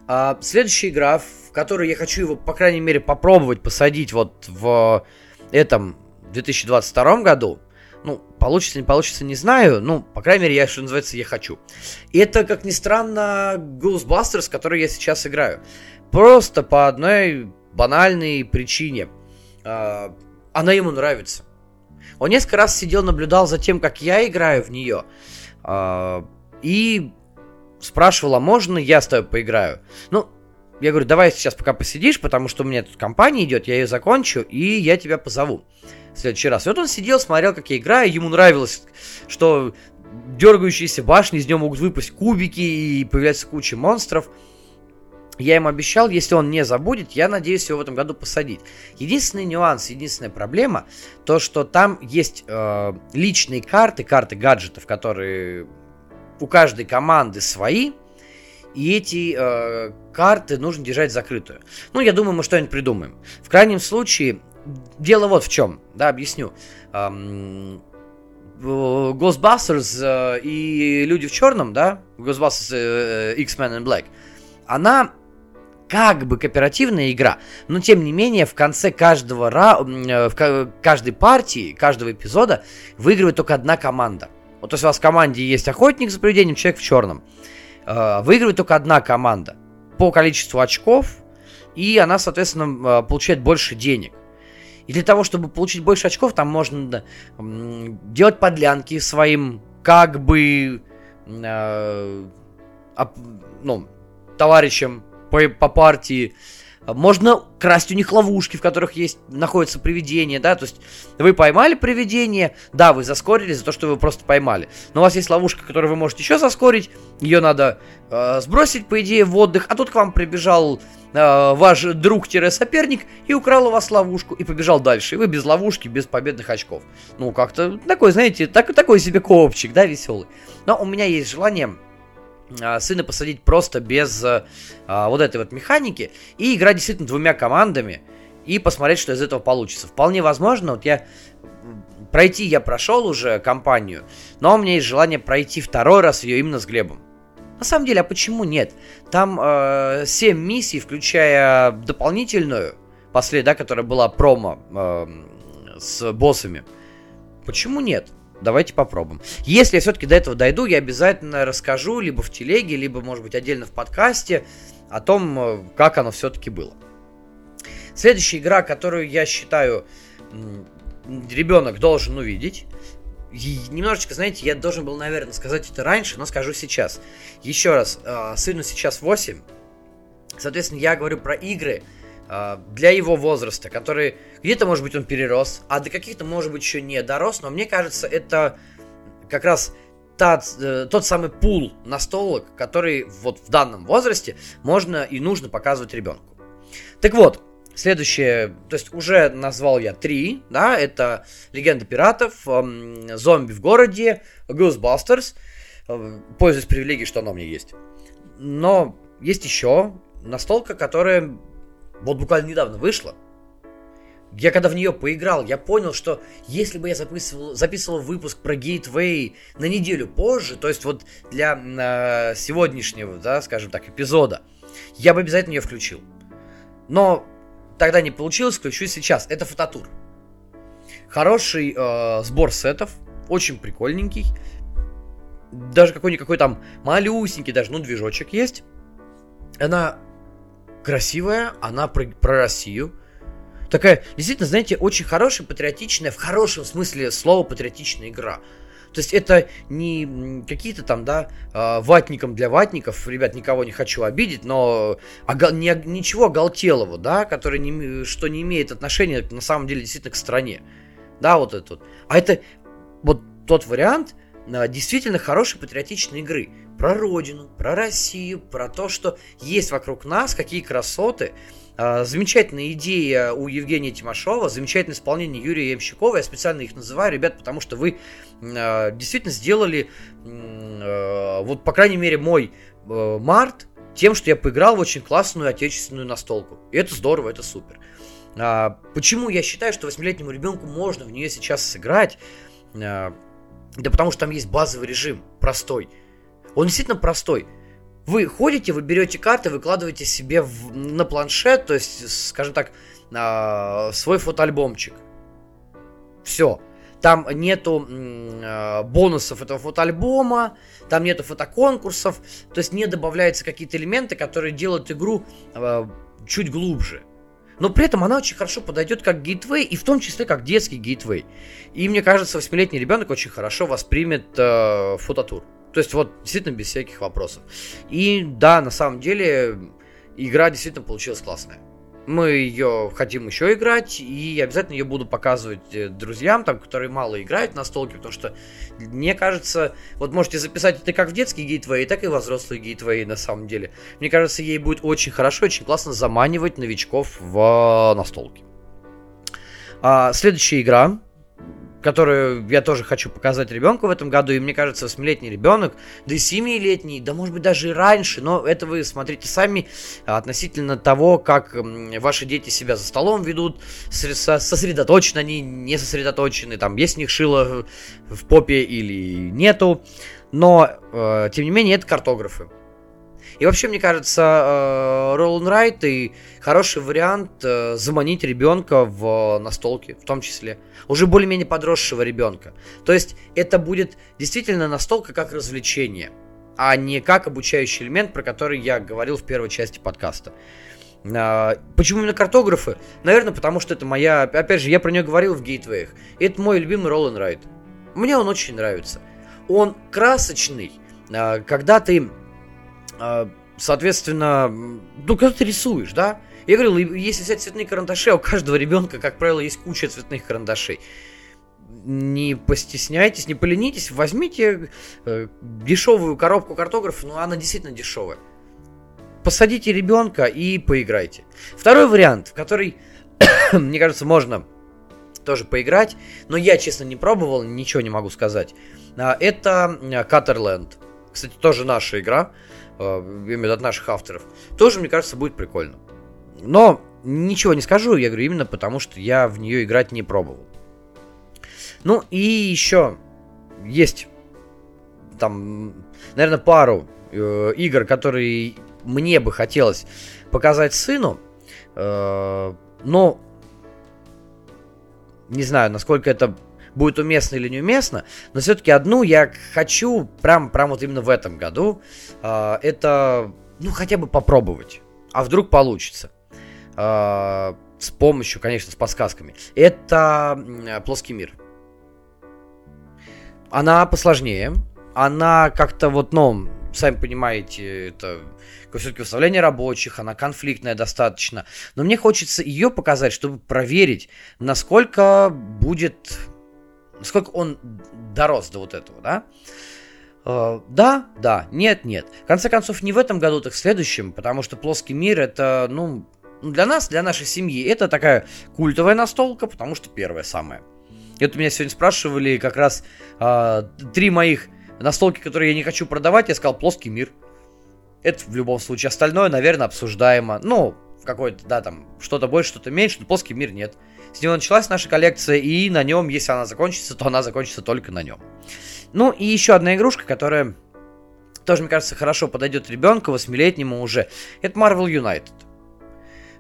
А, следующая игра, в которую я хочу его, по крайней мере, попробовать посадить вот в этом 2022 году, ну, получится, не получится, не знаю. Ну, по крайней мере, я, что называется, я хочу. И это, как ни странно, Ghostbusters, который я сейчас играю. Просто по одной банальной причине. Э, она ему нравится. Он несколько раз сидел, наблюдал за тем, как я играю в нее. Э, и спрашивал, а можно я с тобой поиграю? Ну, я говорю, давай сейчас пока посидишь, потому что у меня тут компания идет, я ее закончу, и я тебя позову в следующий раз. И вот он сидел, смотрел, как я играю, ему нравилось, что дергающиеся башни, из него могут выпасть кубики и появляется куча монстров. Я ему обещал, если он не забудет, я надеюсь его в этом году посадить. Единственный нюанс, единственная проблема, то что там есть э, личные карты, карты гаджетов, которые у каждой команды свои, и эти э, карты нужно держать закрытую. Ну, я думаю, мы что-нибудь придумаем. В крайнем случае, дело вот в чем, да, объясню. Эм, Ghostbusters э, и Люди в черном, да, Ghostbusters э, X-Men and Black, она как бы кооперативная игра, но тем не менее в конце каждого ра... Э, в каждой партии, каждого эпизода выигрывает только одна команда. Вот то есть у вас в команде есть охотник за привидением, человек в черном. Э, выигрывает только одна команда по количеству очков, и она, соответственно, получает больше денег. И для того, чтобы получить больше очков, там можно делать подлянки своим как бы э, ну, товарищам по, по партии. Можно красть у них ловушки, в которых есть, находятся привидения, да, то есть вы поймали привидение, да, вы заскорили за то, что вы просто поймали. Но у вас есть ловушка, которую вы можете еще заскорить, ее надо э, сбросить, по идее, в отдых, а тут к вам прибежал э, ваш друг-соперник и украл у вас ловушку и побежал дальше. И вы без ловушки, без победных очков. Ну, как-то такой, знаете, так, такой себе коопчик, да, веселый. Но у меня есть желание сына посадить просто без а, а, вот этой вот механики и играть действительно двумя командами и посмотреть, что из этого получится. Вполне возможно, вот я пройти я прошел уже компанию, но у меня есть желание пройти второй раз ее именно с Глебом. На самом деле, а почему нет? Там э, 7 миссий, включая дополнительную, последняя, да, которая была промо э, с боссами. Почему нет? Давайте попробуем. Если я все-таки до этого дойду, я обязательно расскажу либо в телеге, либо, может быть, отдельно в подкасте о том, э, как оно все-таки было. Следующая игра, которую я считаю ребенок должен увидеть. И немножечко, знаете, я должен был, наверное, сказать это раньше, но скажу сейчас. Еще раз, э, сыну сейчас 8. Соответственно, я говорю про игры, для его возраста, который где-то, может быть, он перерос, а до каких-то, может быть, еще не дорос, но мне кажется, это как раз тот, э, тот самый пул настолок, который вот в данном возрасте можно и нужно показывать ребенку. Так вот, следующее, то есть уже назвал я три, да, это Легенда пиратов, эм, Зомби в городе, Ghostbusters, э, пользуюсь привилегией, что оно меня есть. Но есть еще настолка, которая вот буквально недавно вышла, я когда в нее поиграл, я понял, что если бы я записывал, записывал выпуск про Gateway на неделю позже, то есть вот для э, сегодняшнего, да, скажем так, эпизода, я бы обязательно ее включил. Но тогда не получилось, включу сейчас. Это фототур. Хороший э, сбор сетов, очень прикольненький. Даже какой-никакой там малюсенький, даже, ну, движочек есть. Она красивая, она про, про Россию. Такая, действительно, знаете, очень хорошая, патриотичная, в хорошем смысле слова патриотичная игра. То есть это не какие-то там, да, а, ватником для ватников, ребят, никого не хочу обидеть, но не, ничего оголтелого, да, который не, что не имеет отношения на самом деле действительно к стране. Да, вот это вот. А это вот тот вариант а, действительно хорошей патриотичной игры про родину, про Россию, про то, что есть вокруг нас, какие красоты. А, замечательная идея у Евгения Тимошова, замечательное исполнение Юрия Ямщикова. Я специально их называю, ребят, потому что вы а, действительно сделали, а, вот, по крайней мере, мой март тем, что я поиграл в очень классную отечественную настолку. И это здорово, это супер. Почему я считаю, что восьмилетнему ребенку можно в нее сейчас сыграть? Да потому что там есть базовый режим, простой – он действительно простой. Вы ходите, вы берете карты, выкладываете себе в, на планшет, то есть, скажем так, э, свой фотоальбомчик. Все. Там нету э, бонусов этого фотоальбома, там нету фотоконкурсов, то есть не добавляются какие-то элементы, которые делают игру э, чуть глубже. Но при этом она очень хорошо подойдет как гейтвей, и в том числе как детский гейтвей. И мне кажется, восьмилетний ребенок очень хорошо воспримет э, фототур. То есть вот действительно без всяких вопросов. И да, на самом деле игра действительно получилась классная. Мы ее хотим еще играть, и обязательно ее буду показывать э, друзьям, там, которые мало играют на столке, потому что, мне кажется, вот можете записать это как в детский гейтвей, так и во взрослый гейтвей на самом деле. Мне кажется, ей будет очень хорошо, очень классно заманивать новичков в настолки. А, следующая игра, которую я тоже хочу показать ребенку в этом году. И мне кажется, 8-летний ребенок, да и 7-летний, да может быть даже и раньше, но это вы смотрите сами относительно того, как ваши дети себя за столом ведут, сосредоточены они, не сосредоточены, там есть у них шило в попе или нету. Но, э, тем не менее, это картографы. И вообще, мне кажется, Roll and Ride и хороший вариант э, заманить ребенка в настолки, в том числе. Уже более-менее подросшего ребенка. То есть это будет действительно настолка как развлечение, а не как обучающий элемент, про который я говорил в первой части подкаста. Почему именно картографы? Наверное, потому что это моя... Опять же, я про нее говорил в гейтвеях. Это мой любимый Roll and. Мне он очень нравится. Он красочный, когда ты, соответственно, ну, когда ты рисуешь, да? Я говорил, если взять цветные карандаши, а у каждого ребенка, как правило, есть куча цветных карандашей. Не постесняйтесь, не поленитесь, возьмите э, дешевую коробку картографа, ну она действительно дешевая. Посадите ребенка и поиграйте. Второй вариант, в который, *coughs* мне кажется, можно тоже поиграть, но я, честно, не пробовал, ничего не могу сказать. А, это Cutterland. Кстати, тоже наша игра, а, от наших авторов. Тоже, мне кажется, будет прикольно. Но ничего не скажу, я говорю, именно потому, что я в нее играть не пробовал. Ну и еще есть там, наверное, пару э, игр, которые мне бы хотелось показать сыну, э, но не знаю, насколько это будет уместно или неуместно, но все-таки одну я хочу прям, прям вот именно в этом году. Э, это, ну, хотя бы попробовать. А вдруг получится. Э, с помощью, конечно, с подсказками. Это плоский мир. Она посложнее. Она как-то вот, ну, сами понимаете, это все-таки выставление рабочих, она конфликтная достаточно. Но мне хочется ее показать, чтобы проверить, насколько будет, насколько он дорос до вот этого, да? Uh, да, да, нет, нет. В конце концов, не в этом году, так в следующем, потому что плоский мир это, ну, для нас, для нашей семьи, это такая культовая настолка, потому что первая самая. И вот меня сегодня спрашивали как раз uh, три моих настолки, которые я не хочу продавать, я сказал плоский мир. Это в любом случае. Остальное, наверное, обсуждаемо. Ну, какой-то, да, там, что-то больше, что-то меньше, но плоский мир нет. С него началась наша коллекция, и на нем, если она закончится, то она закончится только на нем. Ну, и еще одна игрушка, которая тоже, мне кажется, хорошо подойдет ребенку, восьмилетнему уже. Это Marvel United.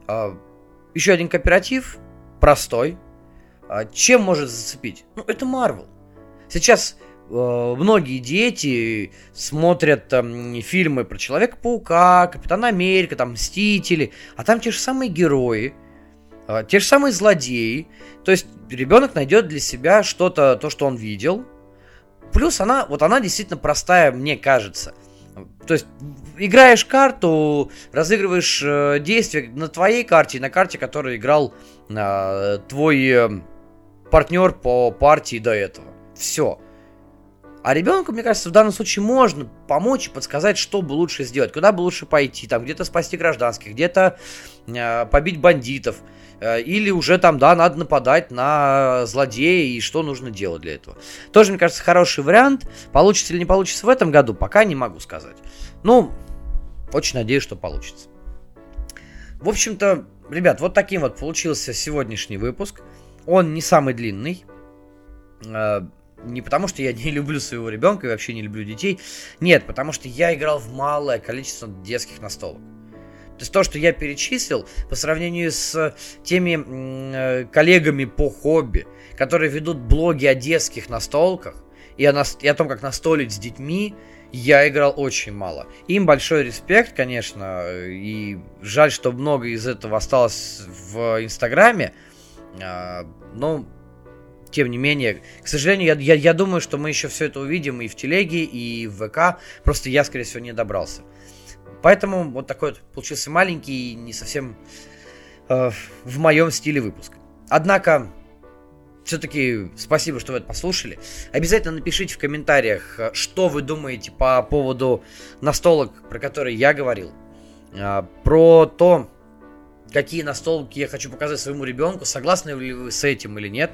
А, еще один кооператив, простой. А, чем может зацепить? Ну, это Marvel. Сейчас многие дети смотрят там, фильмы про Человека-паука, Капитана Америка, там Мстители, а там те же самые герои, э, те же самые злодеи. То есть ребенок найдет для себя что-то, то, что он видел. Плюс она, вот она действительно простая, мне кажется. То есть играешь карту, разыгрываешь э, действия на твоей карте и на карте, которую играл э, твой э, партнер по партии до этого. Все. А ребенку, мне кажется, в данном случае можно помочь и подсказать, что бы лучше сделать, куда бы лучше пойти, там где-то спасти гражданских, где-то э, побить бандитов, э, или уже там, да, надо нападать на злодея и что нужно делать для этого. Тоже, мне кажется, хороший вариант. Получится или не получится в этом году, пока не могу сказать. Ну, очень надеюсь, что получится. В общем-то, ребят, вот таким вот получился сегодняшний выпуск. Он не самый длинный. Э, не потому, что я не люблю своего ребенка и вообще не люблю детей. Нет, потому что я играл в малое количество детских настолок. То есть то, что я перечислил, по сравнению с теми э, коллегами по хобби, которые ведут блоги о детских настолках и о, нас, и о том, как настолить с детьми, я играл очень мало. Им большой респект, конечно, и жаль, что много из этого осталось в Инстаграме. Э, но тем не менее, к сожалению, я, я, я думаю, что мы еще все это увидим и в телеге, и в ВК. Просто я, скорее всего, не добрался. Поэтому вот такой вот получился маленький и не совсем э, в моем стиле выпуск. Однако, все-таки спасибо, что вы это послушали. Обязательно напишите в комментариях, э, что вы думаете по поводу настолок, про которые я говорил. Э, про то, какие настолки я хочу показать своему ребенку, согласны ли вы с этим или нет.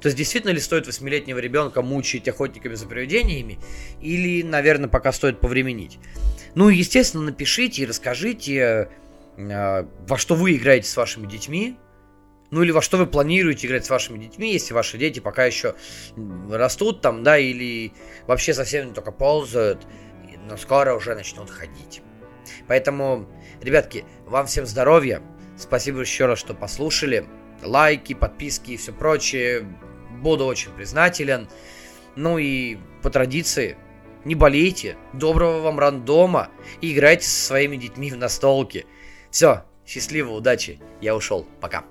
То есть действительно ли стоит восьмилетнего ребенка мучить охотниками за привидениями, или, наверное, пока стоит повременить. Ну, естественно, напишите и расскажите, э, во что вы играете с вашими детьми, ну или во что вы планируете играть с вашими детьми, если ваши дети пока еще растут там, да, или вообще совсем только ползают, но скоро уже начнут ходить. Поэтому, ребятки, вам всем здоровья. Спасибо еще раз, что послушали. Лайки, подписки и все прочее. Буду очень признателен. Ну и по традиции, не болейте, доброго вам рандома и играйте со своими детьми в настолки. Все, счастливо, удачи, я ушел, пока.